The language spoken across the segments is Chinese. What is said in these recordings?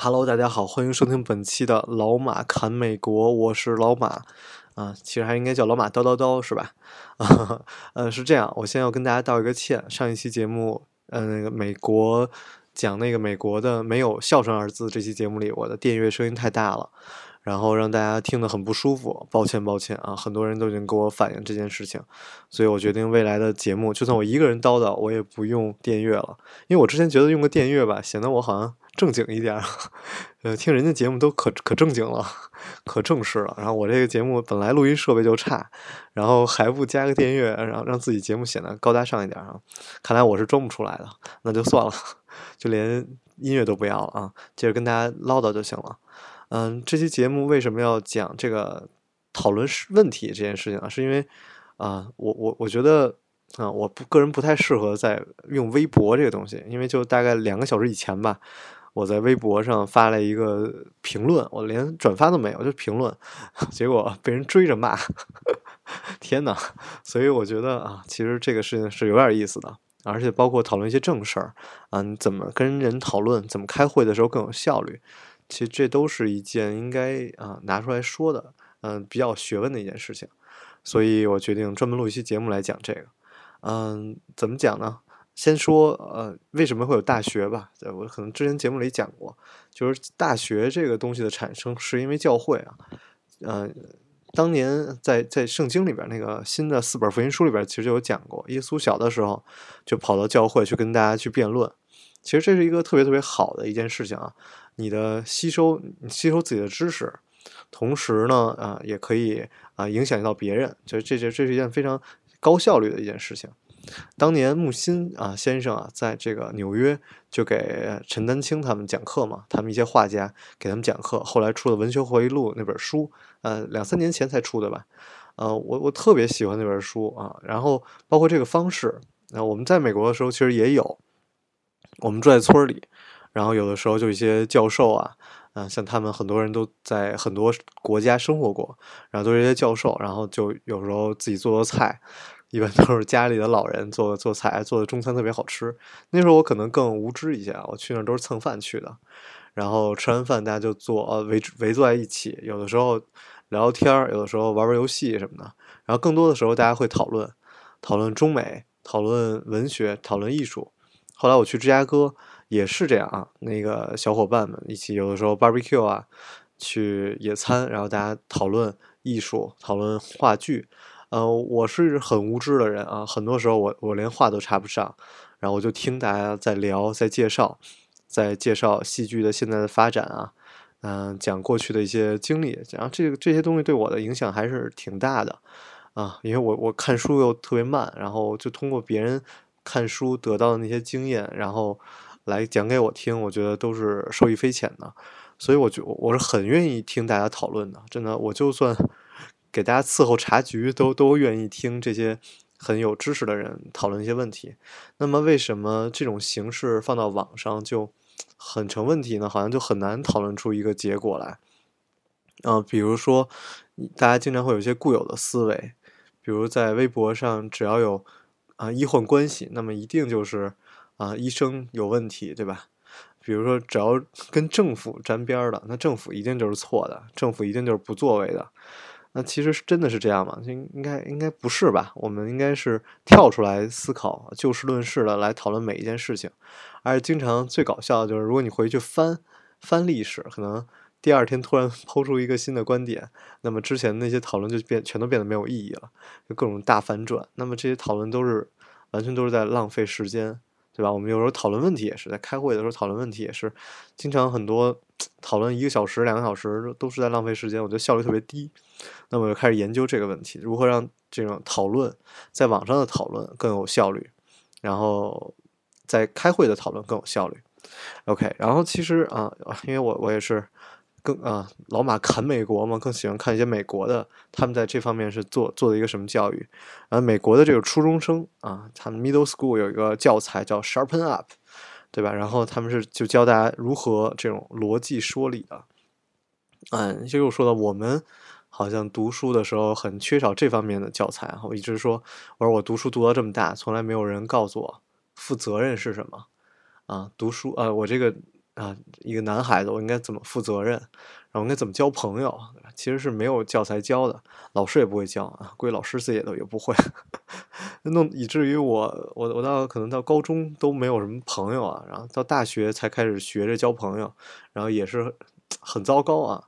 Hello，大家好，欢迎收听本期的老马侃美国，我是老马啊，其实还应该叫老马叨叨叨是吧？啊，呃，是这样，我先要跟大家道一个歉，上一期节目，呃，那个美国讲那个美国的没有孝顺二字这期节目里，我的电乐声音太大了，然后让大家听得很不舒服，抱歉抱歉啊，很多人都已经给我反映这件事情，所以我决定未来的节目，就算我一个人叨叨，我也不用电乐了，因为我之前觉得用个电乐吧，显得我好像。正经一点，呃，听人家节目都可可正经了，可正式了。然后我这个节目本来录音设备就差，然后还不加个电乐，然后让自己节目显得高大上一点啊。看来我是装不出来的，那就算了，就连音乐都不要了啊。接着跟大家唠叨就行了。嗯，这期节目为什么要讲这个讨论问题这件事情啊？是因为啊，我我我觉得啊，我不个人不太适合在用微博这个东西，因为就大概两个小时以前吧。我在微博上发了一个评论，我连转发都没有，就评论，结果被人追着骂，天呐！所以我觉得啊，其实这个事情是有点意思的，而且包括讨论一些正事儿啊，你怎么跟人讨论，怎么开会的时候更有效率，其实这都是一件应该啊拿出来说的，嗯，比较学问的一件事情。所以我决定专门录一期节目来讲这个，嗯，怎么讲呢？先说呃，为什么会有大学吧？我可能之前节目里讲过，就是大学这个东西的产生是因为教会啊，呃，当年在在圣经里边那个新的四本福音书里边，其实就有讲过，耶稣小的时候就跑到教会去跟大家去辩论，其实这是一个特别特别好的一件事情啊，你的吸收吸收自己的知识，同时呢啊也可以啊影响到别人，就这这这是一件非常高效率的一件事情。当年木心啊先生啊，在这个纽约就给陈丹青他们讲课嘛，他们一些画家给他们讲课，后来出了《文学回忆录》那本书，呃，两三年前才出的吧，呃，我我特别喜欢那本书啊，然后包括这个方式，那我们在美国的时候其实也有，我们住在村里，然后有的时候就一些教授啊，嗯，像他们很多人都在很多国家生活过，然后都是些教授，然后就有时候自己做做菜。一般都是家里的老人做做菜，做的中餐特别好吃。那时候我可能更无知一些，我去那儿都是蹭饭去的。然后吃完饭大家就坐围围坐在一起，有的时候聊聊天，有的时候玩玩游戏什么的。然后更多的时候大家会讨论讨论中美，讨论文学，讨论艺术。后来我去芝加哥也是这样，那个小伙伴们一起有的时候 barbecue 啊，去野餐，然后大家讨论艺术，讨论话剧。呃，我是很无知的人啊，很多时候我我连话都插不上，然后我就听大家在聊，在介绍，在介绍戏剧的现在的发展啊，嗯，讲过去的一些经历，然后这个这些东西对我的影响还是挺大的啊，因为我我看书又特别慢，然后就通过别人看书得到的那些经验，然后来讲给我听，我觉得都是受益匪浅的，所以我就我是很愿意听大家讨论的，真的，我就算。给大家伺候茶局，都都愿意听这些很有知识的人讨论一些问题。那么，为什么这种形式放到网上就很成问题呢？好像就很难讨论出一个结果来。嗯，比如说，大家经常会有一些固有的思维，比如在微博上，只要有啊医患关系，那么一定就是啊医生有问题，对吧？比如说，只要跟政府沾边的，那政府一定就是错的，政府一定就是不作为的。那其实是真的是这样吗？应应该应该不是吧？我们应该是跳出来思考，就事论事的来讨论每一件事情。而且经常最搞笑的就是，如果你回去翻翻历史，可能第二天突然 抛出一个新的观点，那么之前那些讨论就变全都变得没有意义了，就各种大反转。那么这些讨论都是完全都是在浪费时间。对吧？我们有时候讨论问题也是在开会的时候讨论问题也是，经常很多讨论一个小时、两个小时都是在浪费时间，我觉得效率特别低。那么就开始研究这个问题，如何让这种讨论在网上的讨论更有效率，然后在开会的讨论更有效率。OK，然后其实啊，因为我我也是更啊，老马侃美国嘛，更喜欢看一些美国的，他们在这方面是做做的一个什么教育。然后美国的这个初中生啊，他们 middle school 有一个教材叫 Sharpen Up，对吧？然后他们是就教大家如何这种逻辑说理的。嗯，就又说到我们好像读书的时候很缺少这方面的教材。我一直说，我说我读书读到这么大，从来没有人告诉我负责任是什么啊？读书啊，我这个啊，一个男孩子，我应该怎么负责任？然后应该怎么交朋友？其实是没有教材教的，老师也不会教啊，估计老师自己也都也不会，弄以至于我我我到可能到高中都没有什么朋友啊，然后到大学才开始学着交朋友，然后也是很糟糕啊。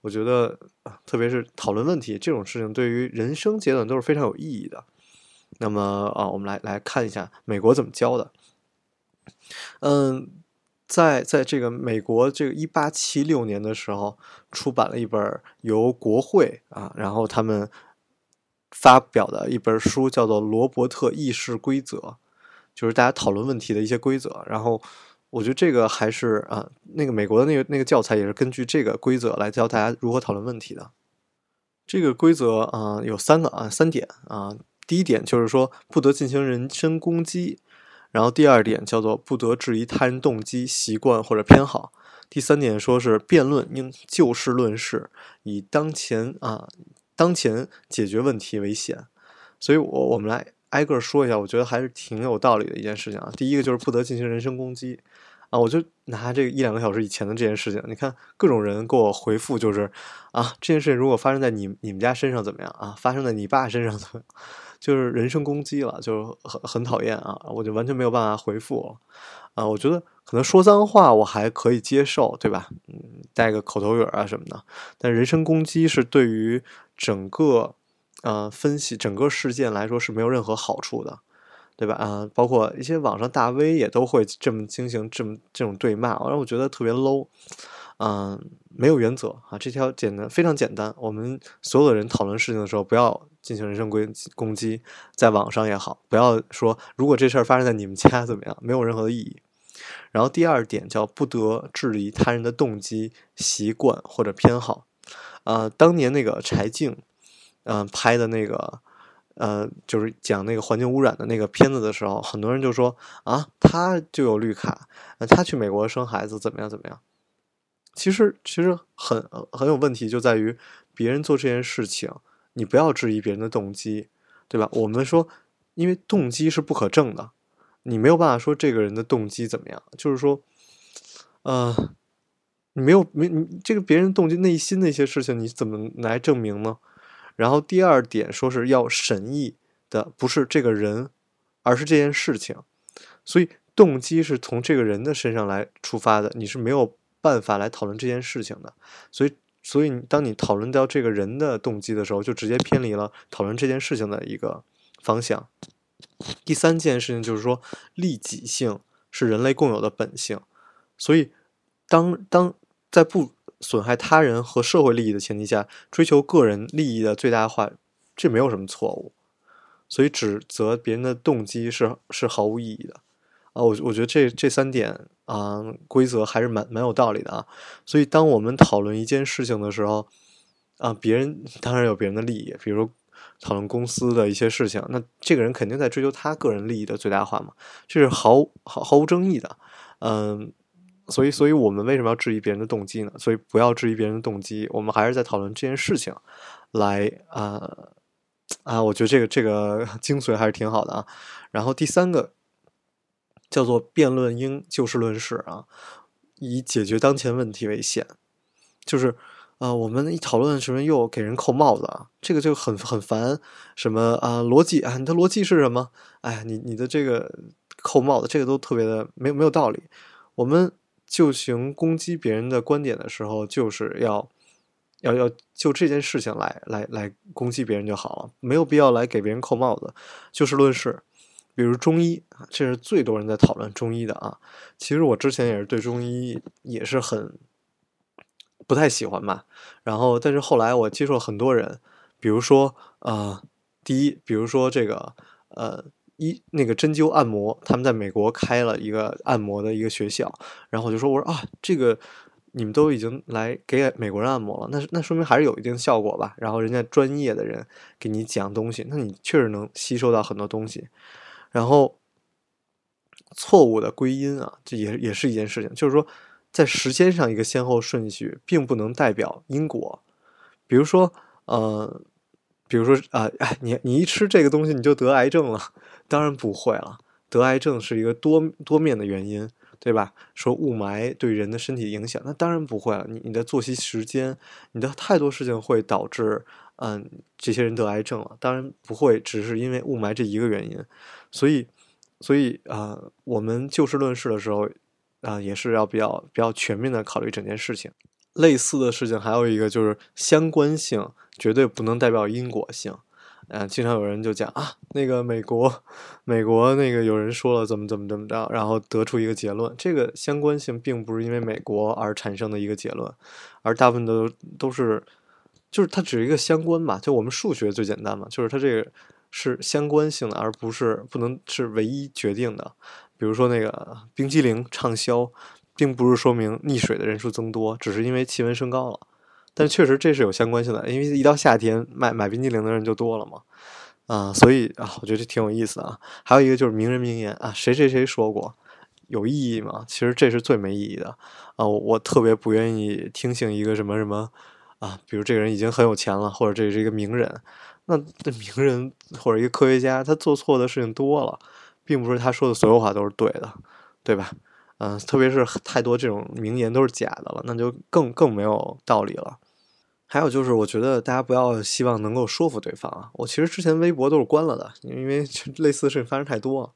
我觉得，特别是讨论问题这种事情，对于人生阶段都是非常有意义的。那么啊，我们来来看一下美国怎么教的。嗯，在在这个美国这个一八七六年的时候，出版了一本由国会啊，然后他们发表的一本书，叫做《罗伯特议事规则》，就是大家讨论问题的一些规则，然后。我觉得这个还是啊，那个美国的那个那个教材也是根据这个规则来教大家如何讨论问题的。这个规则啊有三个啊三点啊，第一点就是说不得进行人身攻击，然后第二点叫做不得质疑他人动机、习惯或者偏好，第三点说是辩论应就事论事，以当前啊当前解决问题为先。所以，我我们来。挨个说一下，我觉得还是挺有道理的一件事情啊。第一个就是不得进行人身攻击啊，我就拿这个一两个小时以前的这件事情，你看各种人给我回复就是啊，这件事情如果发生在你你们家身上怎么样啊？发生在你爸身上怎么样？就是人身攻击了，就是很很讨厌啊，我就完全没有办法回复啊。我觉得可能说脏话我还可以接受，对吧？嗯，带个口头语啊什么的，但人身攻击是对于整个。呃，分析整个事件来说是没有任何好处的，对吧？啊，包括一些网上大 V 也都会这么进行这么这种对骂，让我觉得特别 low。嗯，没有原则啊，这条简单非常简单。我们所有的人讨论事情的时候，不要进行人身攻攻击，在网上也好，不要说如果这事儿发生在你们家怎么样，没有任何的意义。然后第二点叫不得质疑他人的动机、习惯或者偏好。啊，当年那个柴静。嗯，拍的那个，呃，就是讲那个环境污染的那个片子的时候，很多人就说啊，他就有绿卡，他去美国生孩子怎么样怎么样？其实其实很很有问题，就在于别人做这件事情，你不要质疑别人的动机，对吧？我们说，因为动机是不可证的，你没有办法说这个人的动机怎么样，就是说，呃，你没有没你这个别人动机内心的一些事情，你怎么来证明呢？然后第二点说是要审议的不是这个人，而是这件事情，所以动机是从这个人的身上来出发的，你是没有办法来讨论这件事情的。所以，所以当你讨论到这个人的动机的时候，就直接偏离了讨论这件事情的一个方向。第三件事情就是说，利己性是人类共有的本性，所以当当在不。损害他人和社会利益的前提下，追求个人利益的最大化，这没有什么错误。所以指责别人的动机是是毫无意义的啊！我我觉得这这三点啊规则还是蛮蛮有道理的啊。所以当我们讨论一件事情的时候啊，别人当然有别人的利益，比如讨论公司的一些事情，那这个人肯定在追求他个人利益的最大化嘛，这是毫毫毫无争议的，嗯。所以，所以我们为什么要质疑别人的动机呢？所以不要质疑别人的动机，我们还是在讨论这件事情，来啊啊！我觉得这个这个 精髓还是挺好的啊。然后第三个叫做辩论应就事论事啊，以解决当前问题为先。就是啊，我们一讨论什么又给人扣帽子啊，这个就很很烦。什么啊逻辑啊，你的逻辑是什么？哎，你你的这个扣帽子，这个都特别的没有没有道理。我们。就行攻击别人的观点的时候，就是要要要就这件事情来来来攻击别人就好了，没有必要来给别人扣帽子。就事论事，比如中医啊，这是最多人在讨论中医的啊。其实我之前也是对中医也是很不太喜欢吧。然后，但是后来我接触了很多人，比如说啊，第一，比如说这个呃。一那个针灸按摩，他们在美国开了一个按摩的一个学校，然后我就说，我说啊，这个你们都已经来给美国人按摩了，那那说明还是有一定效果吧？然后人家专业的人给你讲东西，那你确实能吸收到很多东西。然后错误的归因啊，这也也是一件事情，就是说在时间上一个先后顺序，并不能代表因果。比如说，呃，比如说啊，哎，你你一吃这个东西你就得癌症了，当然不会了。得癌症是一个多多面的原因，对吧？说雾霾对人的身体影响，那当然不会了。你你的作息时间，你的太多事情会导致，嗯，这些人得癌症了。当然不会，只是因为雾霾这一个原因。所以，所以啊，我们就事论事的时候，啊，也是要比较比较全面的考虑整件事情。类似的事情还有一个就是相关性，绝对不能代表因果性。嗯，经常有人就讲啊，那个美国，美国那个有人说了怎么怎么怎么着，然后得出一个结论。这个相关性并不是因为美国而产生的一个结论，而大部分都都是，就是它只是一个相关吧。就我们数学最简单嘛，就是它这个是相关性的，而不是不能是唯一决定的。比如说那个冰激凌畅销，并不是说明溺水的人数增多，只是因为气温升高了。但确实这是有相关性的，因为一到夏天买买冰激凌的人就多了嘛，啊，所以啊，我觉得这挺有意思啊。还有一个就是名人名言啊，谁谁谁说过，有意义吗？其实这是最没意义的啊。我特别不愿意听信一个什么什么啊，比如这个人已经很有钱了，或者这是一个名人，那这名人或者一个科学家，他做错的事情多了，并不是他说的所有话都是对的，对吧？嗯，特别是太多这种名言都是假的了，那就更更没有道理了。还有就是，我觉得大家不要希望能够说服对方啊。我其实之前微博都是关了的，因为 类似的事情发生太多。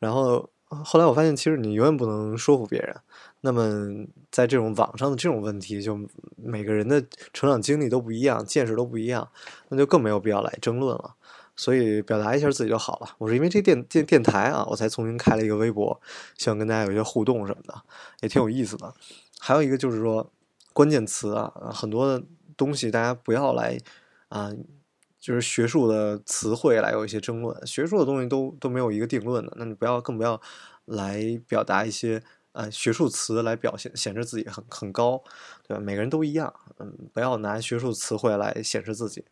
然后后来我发现，其实你永远不能说服别人。那么在这种网上的这种问题，就每个人的成长经历都不一样，见识都不一样，那就更没有必要来争论了。所以表达一下自己就好了。我是因为这电电电台啊，我才重新开了一个微博，希望跟大家有一些互动什么的，也挺有意思的。还有一个就是说，关键词啊，很多的。东西大家不要来啊，就是学术的词汇来有一些争论，学术的东西都都没有一个定论的，那你不要更不要来表达一些呃学术词来表现显示自己很很高，对吧？每个人都一样，嗯，不要拿学术词汇来显示自己。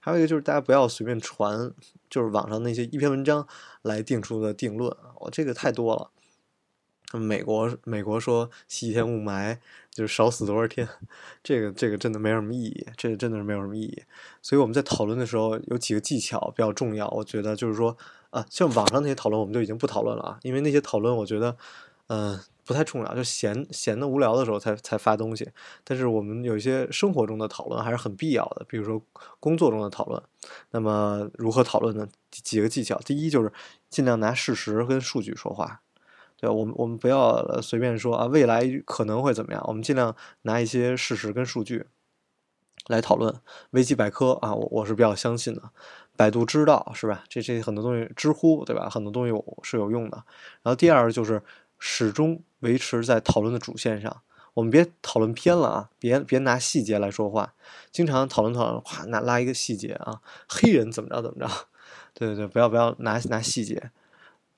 还有一个就是大家不要随便传，就是网上那些一篇文章来定出的定论啊，我这个太多了。美国美国说西天雾霾就是少死多少天，这个这个真的没有什么意义，这个真的是没有什么意义。所以我们在讨论的时候有几个技巧比较重要，我觉得就是说啊，像网上那些讨论我们就已经不讨论了啊，因为那些讨论我觉得嗯不太重要，就闲闲的无聊的时候才才发东西。但是我们有一些生活中的讨论还是很必要的，比如说工作中的讨论。那么如何讨论呢？几个技巧，第一就是尽量拿事实跟数据说话。对，我们我们不要随便说啊，未来可能会怎么样？我们尽量拿一些事实跟数据来讨论。维基百科啊，我我是比较相信的。百度知道是吧？这这很多东西，知乎对吧？很多东西是有用的。然后第二就是始终维持在讨论的主线上，我们别讨论偏了啊，别别拿细节来说话。经常讨论讨论，哗，拿拉一个细节啊，黑人怎么着怎么着？对对对，不要不要拿拿细节，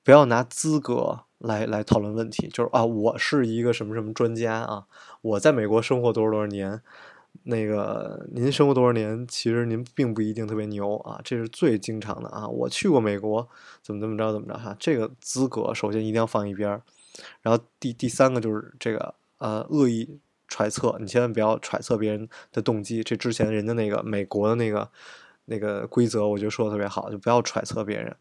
不要拿资格。来来讨论问题，就是啊，我是一个什么什么专家啊，我在美国生活多少多少年，那个您生活多少年，其实您并不一定特别牛啊，这是最经常的啊，我去过美国，怎么怎么着怎么着哈，这个资格首先一定要放一边儿，然后第第三个就是这个呃恶意揣测，你千万不要揣测别人的动机，这之前人家那个美国的那个那个规则，我觉得说的特别好，就不要揣测别人。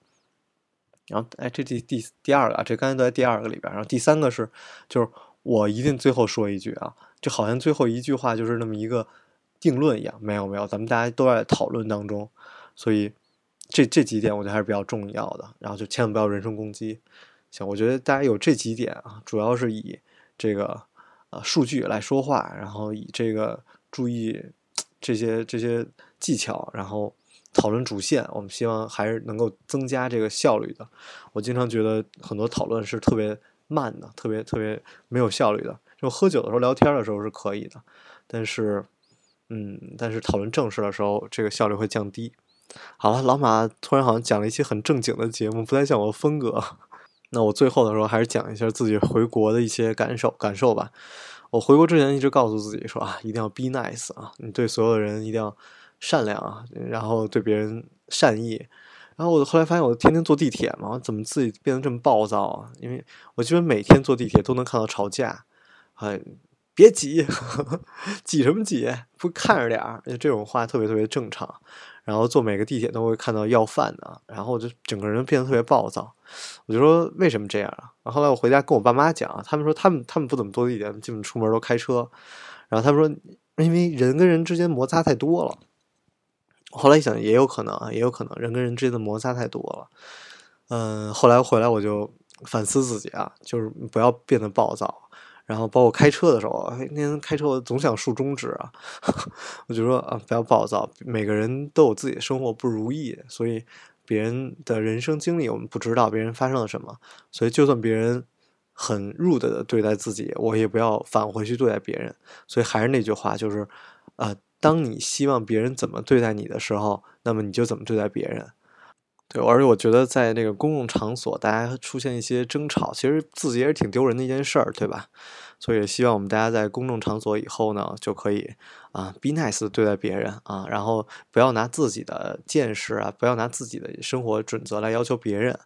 然后，哎，这第第第二个啊，这刚才都在第二个里边。然后第三个是，就是我一定最后说一句啊，就好像最后一句话就是那么一个定论一样。没有没有，咱们大家都在讨论当中，所以这这几点我觉得还是比较重要的。然后就千万不要人身攻击。行，我觉得大家有这几点啊，主要是以这个呃数据来说话，然后以这个注意这些这些技巧，然后。讨论主线，我们希望还是能够增加这个效率的。我经常觉得很多讨论是特别慢的，特别特别没有效率的。就喝酒的时候聊天的时候是可以的，但是，嗯，但是讨论正事的时候，这个效率会降低。好了，老马突然好像讲了一期很正经的节目，不太像我的风格。那我最后的时候还是讲一下自己回国的一些感受感受吧。我回国之前一直告诉自己说啊，一定要 be nice 啊，你对所有的人一定要善良啊，然后对别人善意。然后我后来发现，我天天坐地铁嘛，怎么自己变得这么暴躁啊？因为我基本每天坐地铁都能看到吵架，哎，别挤，挤什么挤？不看着点儿，这种话特别特别正常。然后坐每个地铁都会看到要饭的，然后我就整个人变得特别暴躁。我就说为什么这样啊？然后后来我回家跟我爸妈讲，他们说他们他们不怎么坐地铁，基本出门都开车。然后他们说，因为人跟人之间摩擦太多了。后来一想，也有可能啊，也有可能人跟人之间的摩擦太多了。嗯，后来回来我就反思自己啊，就是不要变得暴躁。然后包括开车的时候，那天开车我总想竖中指啊，我就说啊，不要暴躁。每个人都有自己的生活不如意，所以别人的人生经历我们不知道别人发生了什么，所以就算别人很 rude 的对待自己，我也不要反回去对待别人。所以还是那句话，就是呃，当你希望别人怎么对待你的时候，那么你就怎么对待别人。对，而且我觉得在那个公共场所，大家出现一些争吵，其实自己也是挺丢人的一件事儿，对吧？所以希望我们大家在公众场所以后呢，就可以啊，be nice 对待别人啊，然后不要拿自己的见识啊，不要拿自己的生活准则来要求别人。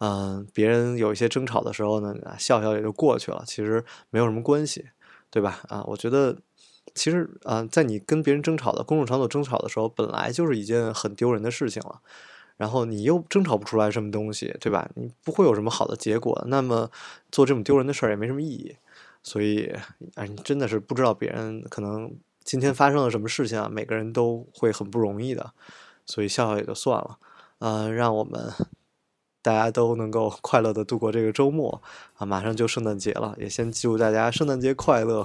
嗯，别人有一些争吵的时候呢，笑笑也就过去了，其实没有什么关系，对吧？啊，我觉得其实啊，在你跟别人争吵的公众场所争吵的时候，本来就是一件很丢人的事情了。然后你又争吵不出来什么东西，对吧？你不会有什么好的结果，那么做这种丢人的事儿也没什么意义。所以，哎，你真的是不知道别人可能今天发生了什么事情啊？每个人都会很不容易的，所以笑笑也就算了。呃，让我们大家都能够快乐的度过这个周末啊！马上就圣诞节了，也先祝大家圣诞节快乐。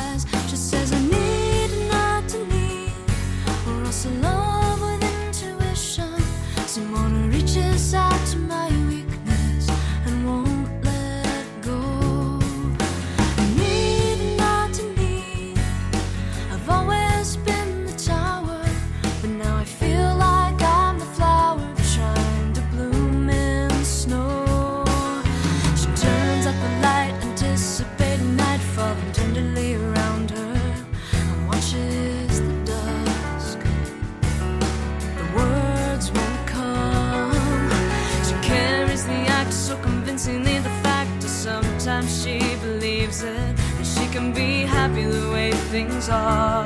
sometimes she believes it that she can be happy the way things are.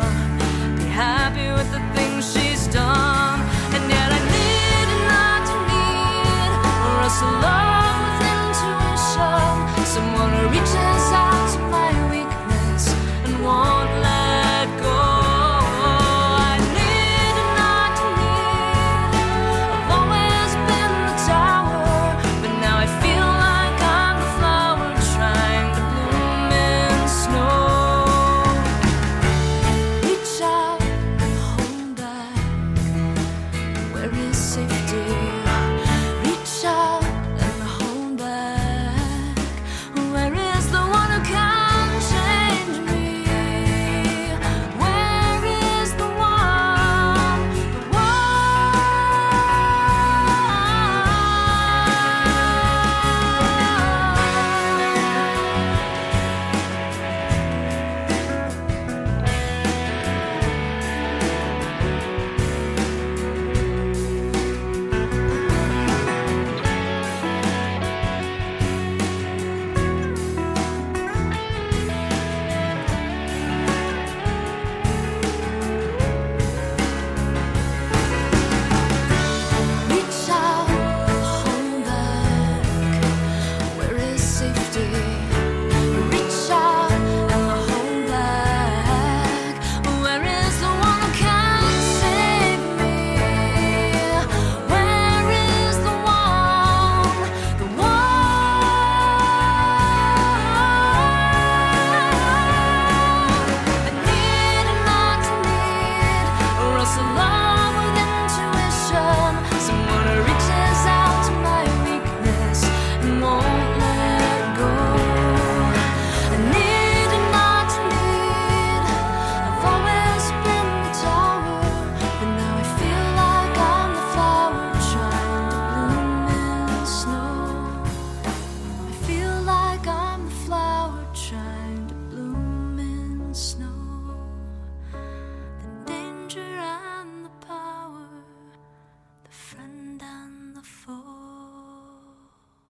Be happy with the things she's done, and yet I need not to need, or else alone.